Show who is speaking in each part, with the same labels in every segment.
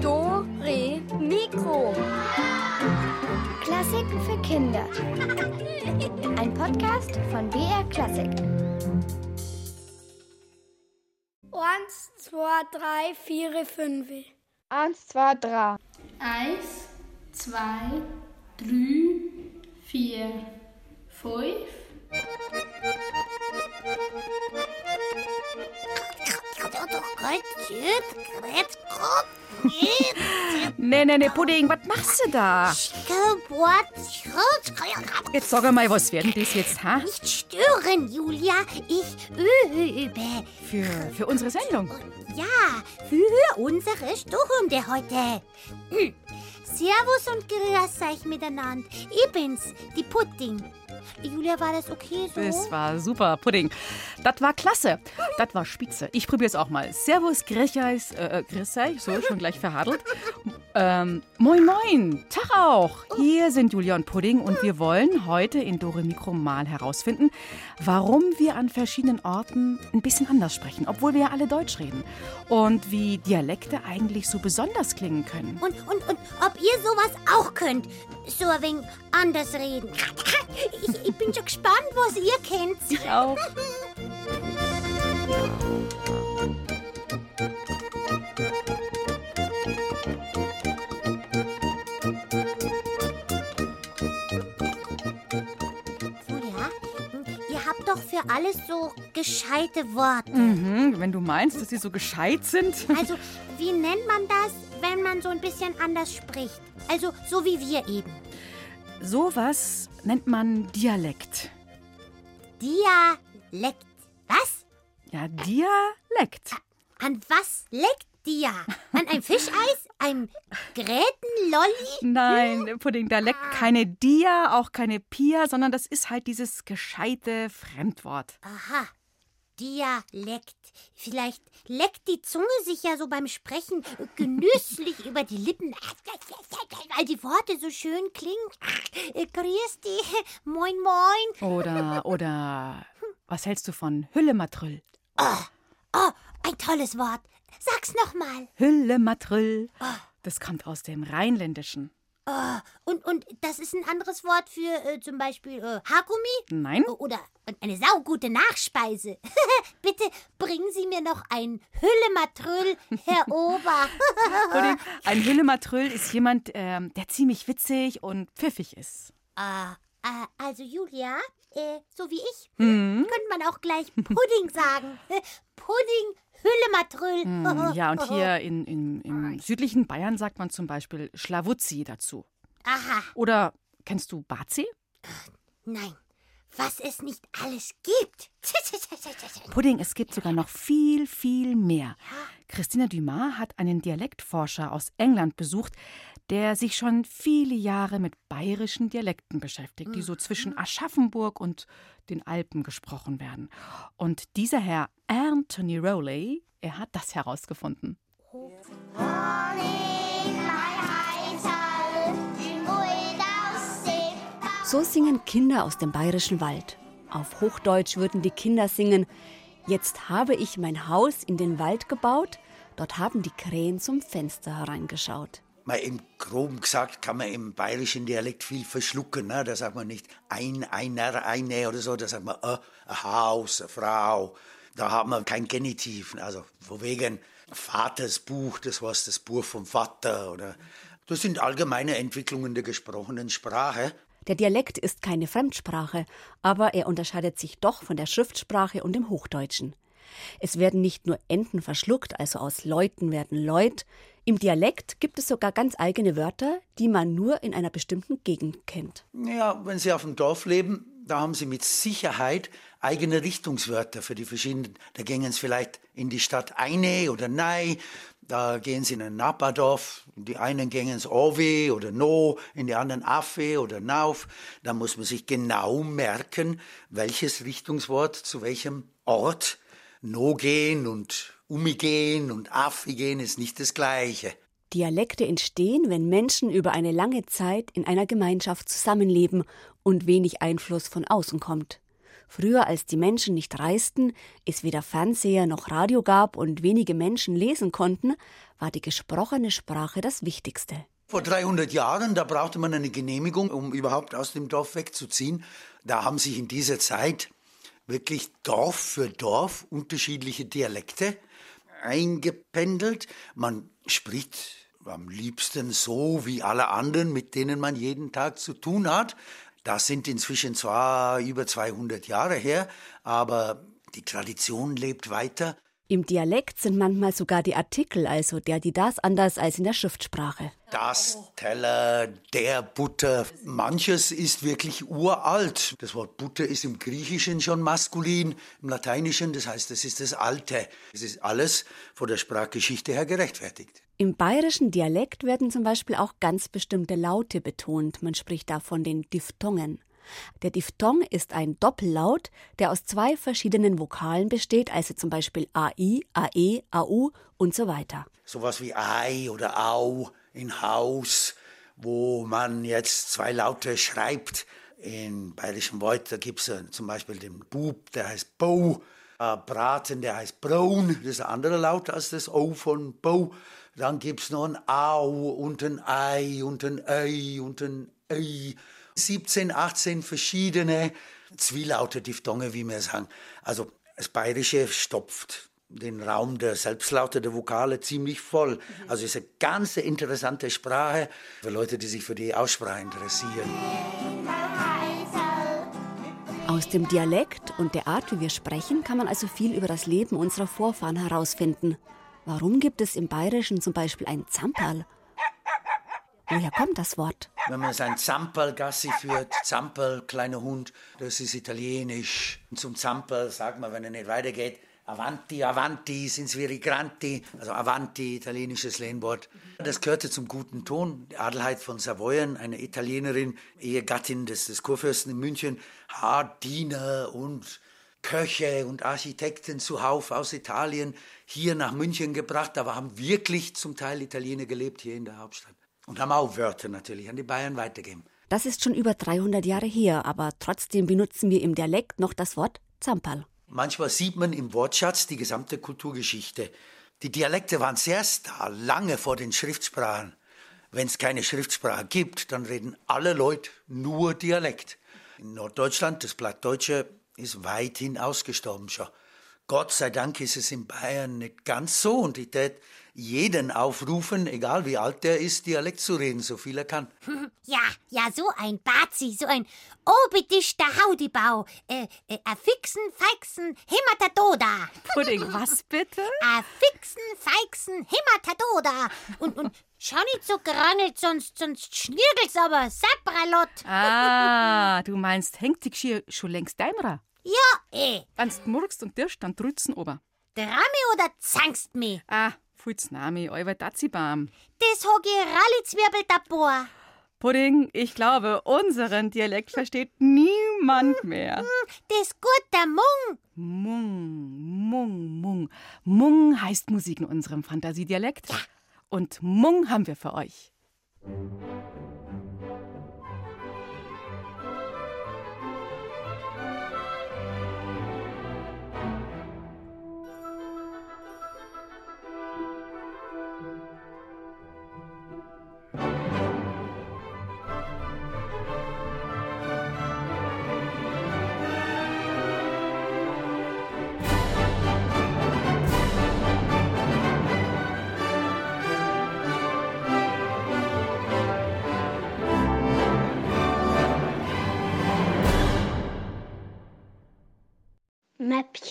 Speaker 1: Do, Re, Mikro. Klassiken für Kinder. Ein Podcast von BR Klassik.
Speaker 2: Eins, zwei, drei, vier, fünf.
Speaker 3: Eins, zwei, drei.
Speaker 4: Eins, zwei, drei, vier, fünf.
Speaker 5: Nee, nee, nee, Pudding, was machst du da? Jetzt sag mal, was werden das jetzt, ha?
Speaker 6: Nicht stören, Julia. Ich übe.
Speaker 5: Für, für unsere Sendung.
Speaker 6: Ja, für unsere Stunde heute. Hm. Servus und grüß euch miteinander. Ich bin's, die Pudding. Julia, war das okay so?
Speaker 5: Das war super, Pudding. Das war klasse. Das war spitze. Ich probier's auch mal. Servus, Grechais, äh, Grissei, so, schon gleich verhadelt. Ähm, moin, moin. Tag auch. Hier sind Julia und Pudding und wir wollen heute in Dore Mikro mal herausfinden, warum wir an verschiedenen Orten ein bisschen anders sprechen, obwohl wir ja alle Deutsch reden. Und wie Dialekte eigentlich so besonders klingen können.
Speaker 6: Und, und, und ob ihr sowas auch könnt. So ein wenig anders reden. Ich, ich bin schon gespannt, was ihr kennt.
Speaker 5: Ich auch.
Speaker 6: Julia, ihr habt doch für alles so gescheite Worte.
Speaker 5: Mhm, wenn du meinst, dass sie so gescheit sind.
Speaker 6: Also, wie nennt man das, wenn man so ein bisschen anders spricht? Also, so wie wir eben.
Speaker 5: Sowas nennt man Dialekt.
Speaker 6: Dialekt. Was?
Speaker 5: Ja, Dialekt.
Speaker 6: An was leckt Dia? An ein Fischeis? Ein Grätenlolli?
Speaker 5: Nein, Pudding, da leckt keine Dia, auch keine Pia, sondern das ist halt dieses gescheite Fremdwort.
Speaker 6: Aha. Dialekt. Vielleicht leckt die Zunge sich ja so beim Sprechen genüsslich über die Lippen, weil die Worte so schön klingen. Grüß dich, moin moin.
Speaker 5: Oder, oder, was hältst du von Hüllematrüll?
Speaker 6: Oh, ein tolles Wort. Sag's nochmal.
Speaker 5: Hüllematrüll. Das kommt aus dem Rheinländischen.
Speaker 6: Oh, und, und das ist ein anderes Wort für äh, zum Beispiel äh, Haargummi?
Speaker 5: Nein?
Speaker 6: Oder eine saugute Nachspeise. Bitte bringen Sie mir noch ein Hüllematrüll, Herr Ober.
Speaker 5: Ein Hüllematrüll ist jemand, ähm, der ziemlich witzig und pfiffig ist.
Speaker 6: Ah, äh, also Julia, äh, so wie ich, könnte man auch gleich Pudding sagen. Pudding, Hüllematrüll.
Speaker 5: Hm, ja, und hier in, in, im südlichen Bayern sagt man zum Beispiel Schlawuzzi dazu.
Speaker 6: Aha,
Speaker 5: Oder kennst du Bazi?
Speaker 6: nein, was es nicht alles gibt.
Speaker 5: Pudding, es gibt sogar noch viel, viel mehr. Christina Dumas hat einen Dialektforscher aus England besucht, der sich schon viele Jahre mit bayerischen Dialekten beschäftigt, die so zwischen Aschaffenburg und den Alpen gesprochen werden. Und dieser Herr Anthony Rowley, er hat das herausgefunden.
Speaker 7: So singen Kinder aus dem bayerischen Wald. Auf Hochdeutsch würden die Kinder singen: Jetzt habe ich mein Haus in den Wald gebaut, dort haben die Krähen zum Fenster hereingeschaut.
Speaker 8: Mal im Groben gesagt kann man im bayerischen Dialekt viel verschlucken. Ne? Da sagt man nicht ein, einer, eine oder so, da sagt man äh, ein Haus, eine Frau. Da hat man kein Genitiv. Also wegen Vaters Buch, das war das Buch vom Vater. Oder das sind allgemeine Entwicklungen der gesprochenen Sprache.
Speaker 7: Der Dialekt ist keine Fremdsprache, aber er unterscheidet sich doch von der Schriftsprache und dem Hochdeutschen. Es werden nicht nur Enden verschluckt, also aus Leuten werden Leut. Im Dialekt gibt es sogar ganz eigene Wörter, die man nur in einer bestimmten Gegend kennt.
Speaker 8: Ja, wenn Sie auf dem Dorf leben, da haben Sie mit Sicherheit eigene Richtungswörter für die verschiedenen. Da gehen Sie vielleicht in die Stadt eine oder nei. Da gehen Sie in ein Nachbardorf. Die einen gehen ins Owe oder No, in die anderen Affe oder Nauf. Da muss man sich genau merken, welches Richtungswort zu welchem Ort. No gehen und Umi gehen und Affe gehen ist nicht das Gleiche.
Speaker 7: Dialekte entstehen, wenn Menschen über eine lange Zeit in einer Gemeinschaft zusammenleben und wenig Einfluss von außen kommt. Früher, als die Menschen nicht reisten, es weder Fernseher noch Radio gab und wenige Menschen lesen konnten, war die gesprochene Sprache das Wichtigste.
Speaker 8: Vor 300 Jahren, da brauchte man eine Genehmigung, um überhaupt aus dem Dorf wegzuziehen. Da haben sich in dieser Zeit wirklich Dorf für Dorf unterschiedliche Dialekte eingependelt. Man spricht am liebsten so wie alle anderen, mit denen man jeden Tag zu tun hat. Das sind inzwischen zwar über 200 Jahre her, aber die Tradition lebt weiter.
Speaker 7: Im Dialekt sind manchmal sogar die Artikel, also der, die das, anders als in der Schriftsprache.
Speaker 8: Das Teller, der Butter. Manches ist wirklich uralt. Das Wort Butter ist im Griechischen schon maskulin, im Lateinischen, das heißt, das ist das Alte. Es ist alles von der Sprachgeschichte her gerechtfertigt.
Speaker 7: Im bayerischen Dialekt werden zum Beispiel auch ganz bestimmte Laute betont. Man spricht da von den Diphthongen. Der Diphthong ist ein Doppellaut, der aus zwei verschiedenen Vokalen besteht, also zum Beispiel AI, AE, AU und so weiter.
Speaker 8: Sowas wie Ei oder Au in Haus, wo man jetzt zwei Laute schreibt. In bayerischen Wort, gibt es zum Beispiel den Bub, der heißt Bo. Braten, der heißt Braun, das ist ein anderer Laut als das O von Bo. Dann gibt es noch ein Au und ein Ei und ein Ei und ein Ei. 17, 18 verschiedene Zwielaute, Diphthonge, wie wir sagen. Also das Bayerische stopft den Raum der Selbstlaute, der Vokale ziemlich voll. Also es ist eine ganz interessante Sprache für Leute, die sich für die Aussprache interessieren.
Speaker 7: Aus dem Dialekt und der Art, wie wir sprechen, kann man also viel über das Leben unserer Vorfahren herausfinden. Warum gibt es im Bayerischen zum Beispiel ein Zamperl? Woher kommt das Wort?
Speaker 8: Wenn man sein Zamperl Gassi führt, Zamperl, kleiner Hund, das ist italienisch. Und zum Zamperl sagt man, wenn er nicht weitergeht, Avanti, Avanti, sind Granti, also Avanti, italienisches Lehnwort. Das gehörte zum guten Ton. Adelheid von Savoyen, eine Italienerin, Ehegattin des, des Kurfürsten in München, hat Diener und Köche und Architekten zuhauf aus Italien hier nach München gebracht. Da haben wirklich zum Teil Italiener gelebt hier in der Hauptstadt. Und haben auch Wörter natürlich an die Bayern weitergegeben.
Speaker 7: Das ist schon über 300 Jahre her, aber trotzdem benutzen wir im Dialekt noch das Wort Zamperl.
Speaker 8: Manchmal sieht man im Wortschatz die gesamte Kulturgeschichte. Die Dialekte waren zuerst da, lange vor den Schriftsprachen. Wenn es keine Schriftsprache gibt, dann reden alle Leute nur Dialekt. In Norddeutschland, das Plattdeutsche, ist weithin ausgestorben schon. Gott sei Dank ist es in Bayern nicht ganz so und ich tät jeden aufrufen, egal wie alt der ist, Dialekt zu reden, so viel er kann.
Speaker 6: Ja, ja, so ein Bazi, so ein obedischter Haudibau. Äh, äh, a fixen, feixen, Himatadoda.
Speaker 5: Pudding, was bitte?
Speaker 6: A fixen, feixen, Himatadoda. Und, und schau nicht so gerangelt, sonst, sonst schnirgelt's aber, Sabralot.
Speaker 5: Ah, du meinst, hängt die Geschirr schon längst deimra?
Speaker 6: Ja, eh.
Speaker 5: Wenn's murkst und dirst, dann drützen ober.
Speaker 6: Drami oder zangst mi?
Speaker 5: Ah, Fulz Nami, euer Dazibam.
Speaker 6: Das hog ich Rallizwirbel dabor.
Speaker 5: Pudding, ich glaube, unseren Dialekt versteht niemand mehr.
Speaker 6: Das gut der Mung.
Speaker 5: Mung, Mung, Mung. Mung heißt Musik in unserem Fantasiedialekt. Und Mung haben wir für euch.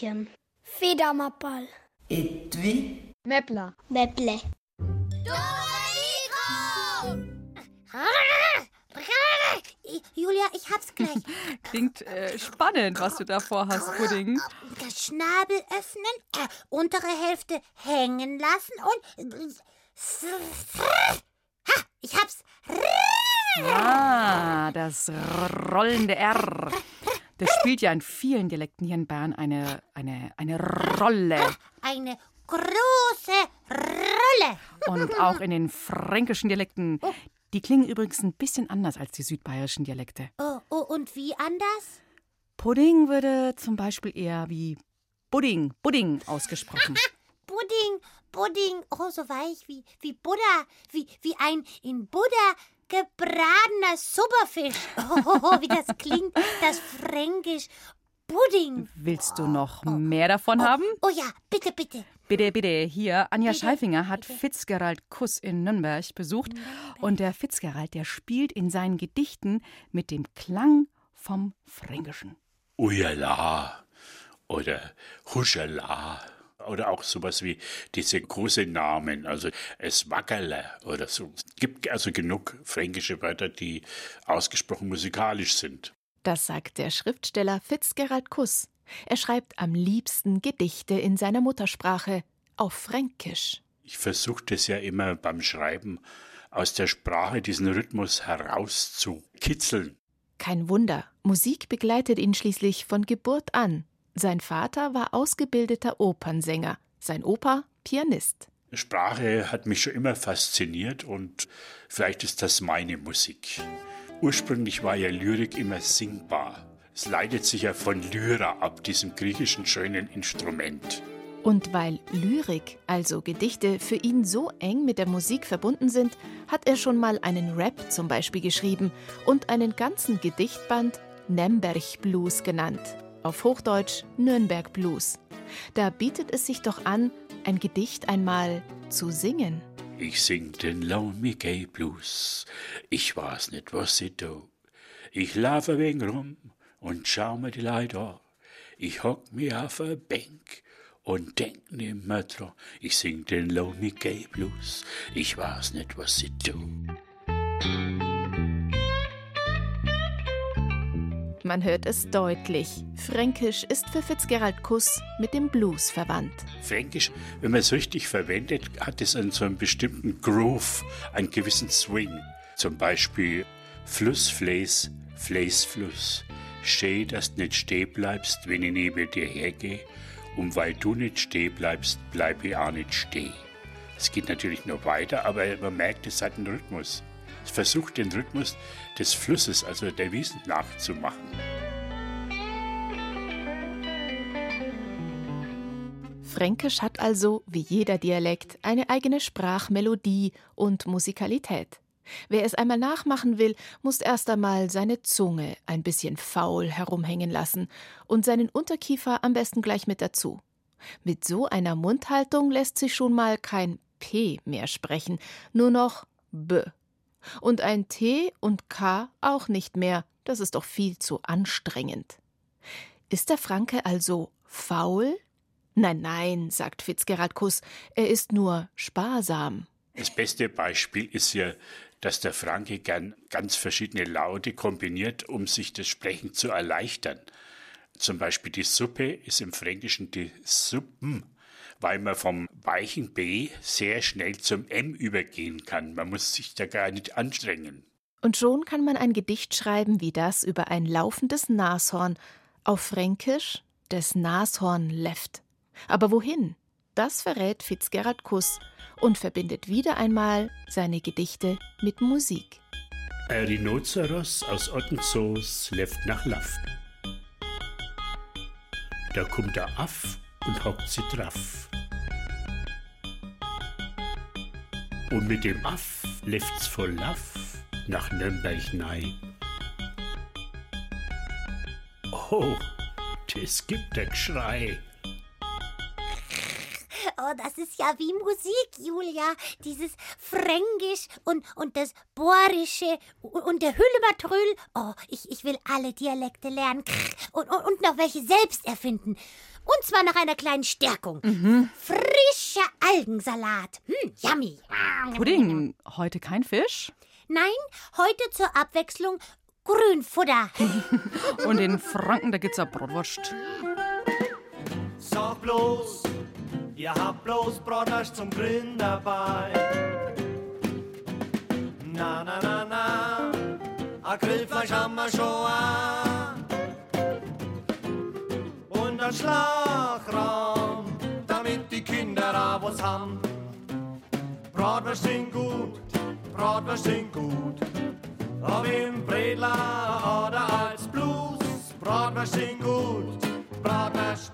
Speaker 2: Mäppchen. Federmappal.
Speaker 3: Etwi. Mäppler.
Speaker 2: Mäpple.
Speaker 6: Julia, ich hab's gleich.
Speaker 5: Klingt äh, spannend, was du da vorhast, Pudding.
Speaker 6: Das Schnabel öffnen, äh, untere Hälfte hängen lassen und. Ha, ich hab's.
Speaker 5: Ah, das rollende R. Das spielt ja in vielen Dialekten hier in Bern eine, eine, eine Rolle.
Speaker 6: Eine große Rolle.
Speaker 5: Und auch in den fränkischen Dialekten. Die klingen übrigens ein bisschen anders als die südbayerischen Dialekte.
Speaker 6: Oh, oh, und wie anders?
Speaker 5: Pudding würde zum Beispiel eher wie Pudding, Pudding ausgesprochen.
Speaker 6: Pudding, Pudding, oh, so weich wie, wie Buddha, wie, wie ein in Buddha gebratener Superfisch. Oh, wie das klingt, das Fränkisch. Pudding.
Speaker 5: Willst du noch mehr davon
Speaker 6: oh,
Speaker 5: haben?
Speaker 6: Oh ja, bitte, bitte.
Speaker 5: Bitte, bitte. Hier, Anja bitte, Scheifinger hat bitte. Fitzgerald Kuss in Nürnberg besucht. Nürnberg. Und der Fitzgerald, der spielt in seinen Gedichten mit dem Klang vom Fränkischen.
Speaker 9: Ujala oder Huschala oder auch sowas wie diese großen Namen, also es Wackerle oder so. Es gibt also genug fränkische Wörter, die ausgesprochen musikalisch sind.
Speaker 10: Das sagt der Schriftsteller Fitzgerald Kuss. Er schreibt am liebsten Gedichte in seiner Muttersprache auf Fränkisch.
Speaker 9: Ich versuche das ja immer beim Schreiben aus der Sprache diesen Rhythmus herauszukitzeln.
Speaker 10: Kein Wunder, Musik begleitet ihn schließlich von Geburt an. Sein Vater war ausgebildeter Opernsänger, sein Opa Pianist.
Speaker 9: Sprache hat mich schon immer fasziniert und vielleicht ist das meine Musik. Ursprünglich war ja Lyrik immer singbar. Es leitet sich ja von Lyra ab, diesem griechischen schönen Instrument.
Speaker 10: Und weil Lyrik, also Gedichte, für ihn so eng mit der Musik verbunden sind, hat er schon mal einen Rap zum Beispiel geschrieben und einen ganzen Gedichtband Nemberg Blues genannt auf Hochdeutsch Nürnberg Blues. Da bietet es sich doch an, ein Gedicht einmal zu singen.
Speaker 9: Ich sing den Lonely Gay Blues, ich weiß nicht, was ich tu. Ich laufe wegen rum und schau mir die Leute an. Ich hock mir auf a Bank und denk nimmer dran. Ich sing den Lonely Gay Blues, ich weiß nicht, was ich tu.
Speaker 10: Man hört es deutlich. Fränkisch ist für Fitzgerald Kuss mit dem Blues verwandt.
Speaker 9: Fränkisch, wenn man es richtig verwendet, hat es einen so einen bestimmten Groove, einen gewissen Swing. Zum Beispiel Fluss, Fläs, Fläs, Fluss. Steh, dass du nicht stehen bleibst, wenn ich neben dir hergehe. Und weil du nicht stehen bleibst, bleib ich auch nicht stehen. Es geht natürlich noch weiter, aber man merkt, es hat einen Rhythmus versucht, den Rhythmus des Flusses, also der Wiesen, nachzumachen.
Speaker 10: Fränkisch hat also, wie jeder Dialekt, eine eigene Sprachmelodie und Musikalität. Wer es einmal nachmachen will, muss erst einmal seine Zunge ein bisschen faul herumhängen lassen und seinen Unterkiefer am besten gleich mit dazu. Mit so einer Mundhaltung lässt sich schon mal kein P mehr sprechen, nur noch B. Und ein T und K auch nicht mehr, das ist doch viel zu anstrengend. Ist der Franke also faul? Nein, nein, sagt Fitzgerald Kuss, er ist nur sparsam.
Speaker 9: Das beste Beispiel ist ja, dass der Franke gern ganz verschiedene Laute kombiniert, um sich das Sprechen zu erleichtern. Zum Beispiel die Suppe ist im Fränkischen die Suppen weil man vom weichen B sehr schnell zum M übergehen kann. Man muss sich da gar nicht anstrengen.
Speaker 10: Und schon kann man ein Gedicht schreiben wie das über ein laufendes Nashorn, auf Fränkisch des Nashorn left. Aber wohin? Das verrät Fitzgerald Kuss und verbindet wieder einmal seine Gedichte mit Musik.
Speaker 9: Ein Rhinoceros aus Ottenzoos left nach Laff. Da kommt der Aff und hockt sie drauf. Und mit dem Aff läuft's voll Laff nach Nürnberg nei. Oh, das gibt ein Geschrei.
Speaker 6: Oh, das ist ja wie Musik, Julia. Dieses Fränkisch und, und das Bohrische und der Hüllebertrüll. Oh, ich, ich will alle Dialekte lernen und, und, und noch welche selbst erfinden. Und zwar nach einer kleinen Stärkung. Mhm. Frischer Algensalat. Hm, yummy.
Speaker 5: Pudding, heute kein Fisch?
Speaker 6: Nein, heute zur Abwechslung Grünfutter.
Speaker 5: und in Franken, da gibt's ja Brotwurst.
Speaker 11: Sag bloß, ihr habt bloß Bratwurst zum Grillen dabei. Na, na, na, na, a Grillfleisch haben wir schon an der Schlagraum, damit die Kinder auch was haben. Bratwurst sind gut, Bratwurst sind gut, ob im Bredler oder als Blues. Bratwurst sind gut, Bratwurst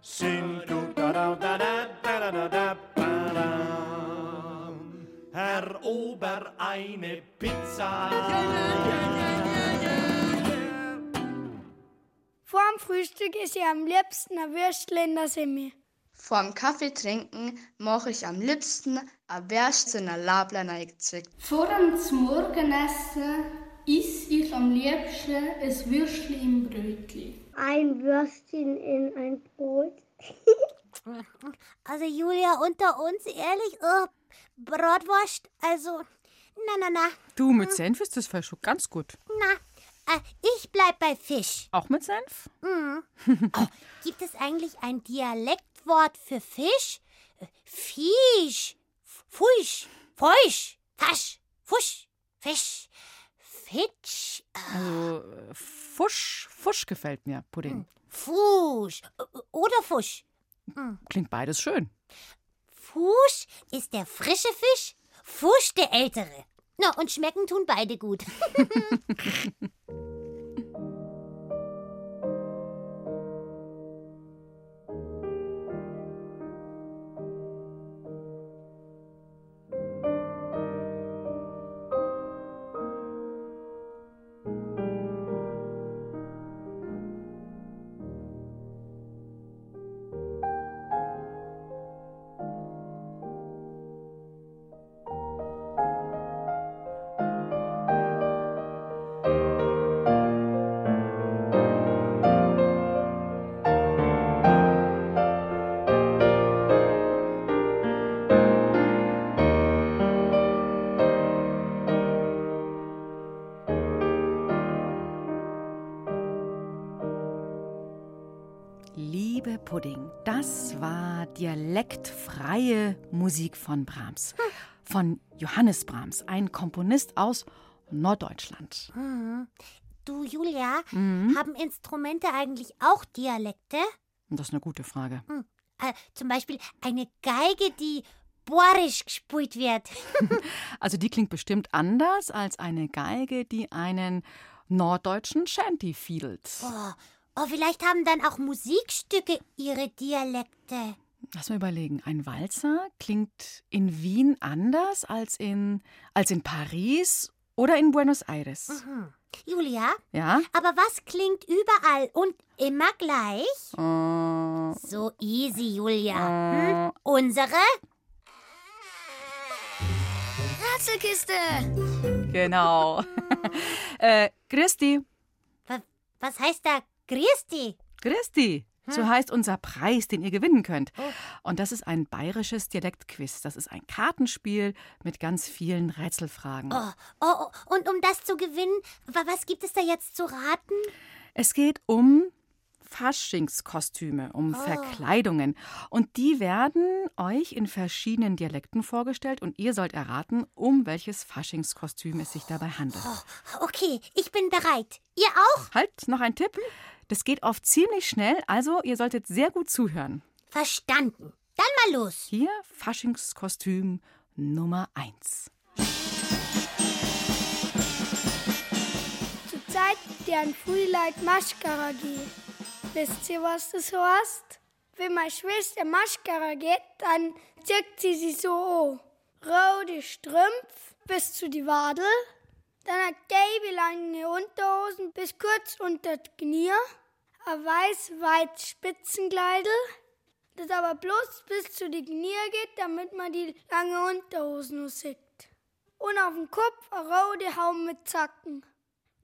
Speaker 11: sind gut. Da, da, da, da, da, da, da, Herr Ober, eine Pizza.
Speaker 2: Yeah, yeah, yeah, Vorm Frühstück ist ich am liebsten ein Würstel in der Semmel.
Speaker 3: Vorm Kaffee trinken mache ich am liebsten ein Würstel in Lablein eingezwickt.
Speaker 4: Vor dem Morgenessen is ich am liebsten ein Würstchen im Brötchen.
Speaker 2: Ein Würstchen in ein Brot.
Speaker 6: Also Julia, unter uns, ehrlich, oh, Bratwurst, also, na, na, na.
Speaker 5: Du, mit Senf ist das vielleicht schon ganz gut.
Speaker 6: Na, ich bleib bei Fisch.
Speaker 5: Auch mit Senf?
Speaker 6: Mhm. oh, gibt es eigentlich ein Dialektwort für Fisch? Fisch, Fusch, Feusch, Fasch, Fusch, Fisch, Fitsch.
Speaker 5: Also, äh, Fusch, Fusch gefällt mir, Pudding.
Speaker 6: Fusch äh, oder Fusch. Hm.
Speaker 5: Klingt beides schön.
Speaker 6: Fusch ist der frische Fisch, Fusch der ältere. Na, und schmecken tun beide gut.
Speaker 5: das war dialektfreie Musik von Brahms. Von Johannes Brahms, ein Komponist aus Norddeutschland.
Speaker 6: Mhm. Du, Julia, haben Instrumente eigentlich auch Dialekte?
Speaker 5: Das ist eine gute Frage.
Speaker 6: Hm. Äh, zum Beispiel eine Geige, die bohrisch gespielt wird.
Speaker 5: Also die klingt bestimmt anders als eine Geige, die einen norddeutschen Shanty fiedelt.
Speaker 6: Oh, oh, vielleicht haben dann auch Musikstücke ihre Dialekte.
Speaker 5: Lass mal überlegen. Ein Walzer klingt in Wien anders als in, als in Paris oder in Buenos Aires.
Speaker 6: Mhm. Julia,
Speaker 5: Ja?
Speaker 6: aber was klingt überall und immer gleich?
Speaker 5: Äh,
Speaker 6: So easy, Julia. Hm? Unsere?
Speaker 2: Ratzelkiste.
Speaker 5: genau. äh, Christi.
Speaker 6: Wa- Was heißt da Christi?
Speaker 5: Christi. So heißt unser Preis, den ihr gewinnen könnt. Und das ist ein bayerisches Dialektquiz. Das ist ein Kartenspiel mit ganz vielen Rätselfragen.
Speaker 6: Oh, oh, oh, und um das zu gewinnen, wa- was gibt es da jetzt zu raten?
Speaker 5: Es geht um Faschingskostüme, um Verkleidungen. Und die werden euch in verschiedenen Dialekten vorgestellt und ihr sollt erraten, um welches Faschingskostüm es sich dabei handelt.
Speaker 6: Okay, ich bin bereit. Ihr auch?
Speaker 5: Halt, noch ein Tipp. Das geht oft ziemlich schnell, also ihr solltet sehr gut zuhören.
Speaker 6: Verstanden. Dann mal los.
Speaker 5: Hier Faschingskostüm Nummer 1.
Speaker 2: Zur Zeit, der ein Frühleit Maschkara geht. Wisst ihr, was das heißt? Wenn meine Schwester Maschkara geht, dann zieht sie sich so an. Rote Strümpf bis zu die Wadel, dann eine gelbe lange Unterhosen bis kurz unter die Knie, ein weiß weit Spitzenkleidel, das aber bloß bis zu die Knie geht, damit man die lange Unterhosen noch sieht. Und auf dem Kopf ein rote Haum mit Zacken.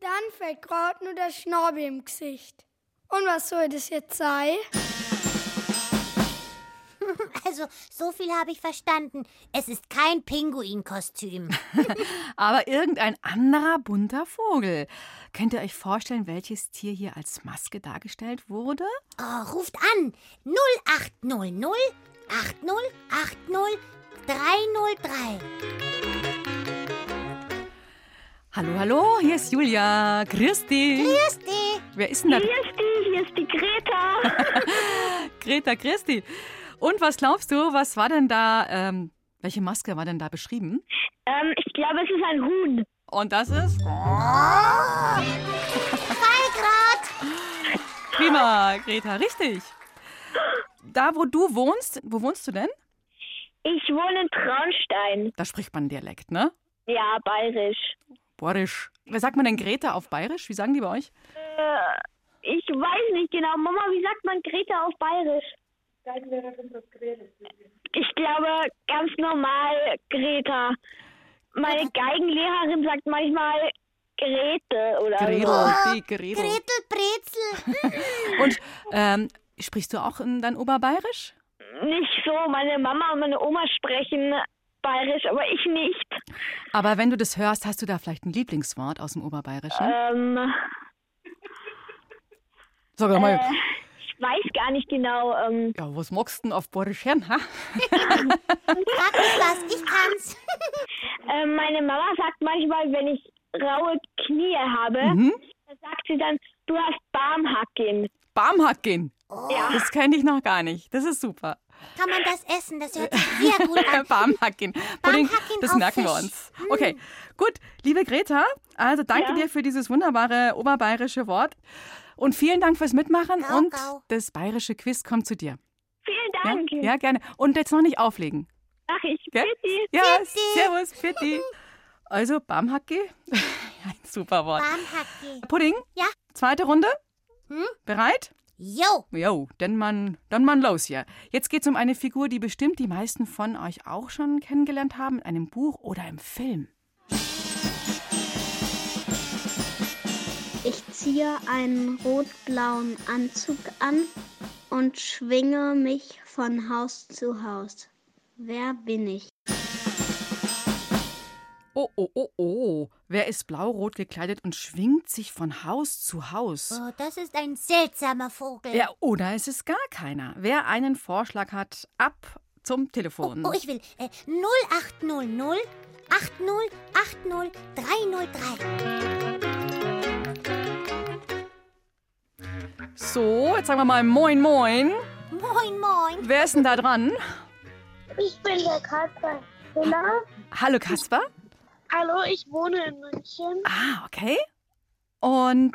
Speaker 2: Dann fällt gerade nur der Schnabel im Gesicht. Und was soll das jetzt sein?
Speaker 6: Also, so viel habe ich verstanden. Es ist kein Pinguinkostüm.
Speaker 5: Aber irgendein anderer bunter Vogel. Könnt ihr euch vorstellen, welches Tier hier als Maske dargestellt wurde?
Speaker 6: Oh, ruft an. 0800 8080 303.
Speaker 5: Hallo, hallo, hier ist Julia. Christi.
Speaker 6: Christi.
Speaker 5: Wer ist denn da?
Speaker 2: Hier ist die, hier ist die Greta.
Speaker 5: Greta Christi. Und was glaubst du, was war denn da, ähm, welche Maske war denn da beschrieben?
Speaker 2: ähm, ich glaube, es ist ein Huhn.
Speaker 5: Und das ist?
Speaker 6: Fallgrad.
Speaker 5: Prima, Greta, richtig. Da, wo du wohnst, wo wohnst du denn?
Speaker 12: Ich wohne in Traunstein.
Speaker 5: Da spricht man Dialekt, ne?
Speaker 12: Ja, bayerisch.
Speaker 5: Bayerisch. Wer sagt man denn Greta auf Bayerisch? Wie sagen die bei euch?
Speaker 12: Äh, ich weiß nicht genau. Mama, wie sagt man Greta auf bayerisch? Ich glaube ganz normal Greta. Meine Geigenlehrerin sagt manchmal Grete oder
Speaker 5: Gretel,
Speaker 12: so.
Speaker 5: die Gretel.
Speaker 6: Gretel Brezel.
Speaker 5: Und ähm, sprichst du auch in dein Oberbayerisch?
Speaker 12: Nicht so. Meine Mama und meine Oma sprechen bayerisch, aber ich nicht.
Speaker 5: Aber wenn du das hörst, hast du da vielleicht ein Lieblingswort aus dem Oberbayerischen?
Speaker 12: Ähm,
Speaker 5: Sag doch mal,
Speaker 12: äh, ich weiß gar nicht genau. Ähm,
Speaker 5: ja, was magst du denn auf Bayerisch hören, ha?
Speaker 6: Frag mich was, ich kann's.
Speaker 12: äh, meine Mama sagt manchmal, wenn ich raue Knie habe,
Speaker 5: Mhm.
Speaker 12: dann sagt sie dann, du hast Barmhacken.
Speaker 5: Barmhacken.
Speaker 12: Ja.
Speaker 5: Das kenne ich noch gar nicht. Das ist super.
Speaker 6: Kann man das essen? Das hört sich sehr gut an.
Speaker 5: Barmhacken. Pudding,
Speaker 6: Barmhacken
Speaker 5: das
Speaker 6: auf
Speaker 5: merken wir uns. Okay, gut. Liebe Greta, also danke
Speaker 12: Ja.
Speaker 5: dir für dieses wunderbare oberbayerische Wort. Und vielen Dank fürs Mitmachen.
Speaker 6: Gau,
Speaker 5: und
Speaker 6: gau.
Speaker 5: das bayerische Quiz kommt zu dir.
Speaker 12: Vielen
Speaker 5: Ja?
Speaker 12: Dank.
Speaker 5: ja, gerne. Und jetzt noch nicht auflegen.
Speaker 12: Ach, ich
Speaker 5: Gell?
Speaker 12: bitte.
Speaker 5: Ja, servus, Fitti. Also, Barmhacke. Ein super Wort.
Speaker 6: Barmhacke.
Speaker 5: Pudding?
Speaker 6: Ja?
Speaker 5: Zweite Runde?
Speaker 6: Hm?
Speaker 5: Bereit?
Speaker 6: Jo.
Speaker 5: Jo, dann man, dann man los hier. Jetzt geht's um eine Figur, die bestimmt die meisten von euch auch schon kennengelernt haben, in einem Buch oder im Film.
Speaker 13: Ich ziehe einen rot-blauen Anzug an und schwinge mich von Haus zu Haus. Wer bin ich?
Speaker 5: Oh, oh, oh, oh. Wer ist blau-rot gekleidet und schwingt sich von Haus zu Haus?
Speaker 6: Oh, das ist ein seltsamer Vogel.
Speaker 5: Ja, oder ist es gar keiner? Wer einen Vorschlag hat, ab zum Telefon.
Speaker 6: Oh, ich will. Äh, 0800 80 80 303.
Speaker 5: So, jetzt sagen wir mal Moin, Moin.
Speaker 6: Moin, moin.
Speaker 5: Wer ist denn da dran?
Speaker 14: Ich bin der Kasper.
Speaker 5: Hallo, Kasper.
Speaker 14: Hallo, ich wohne in München.
Speaker 5: Ah, okay. Und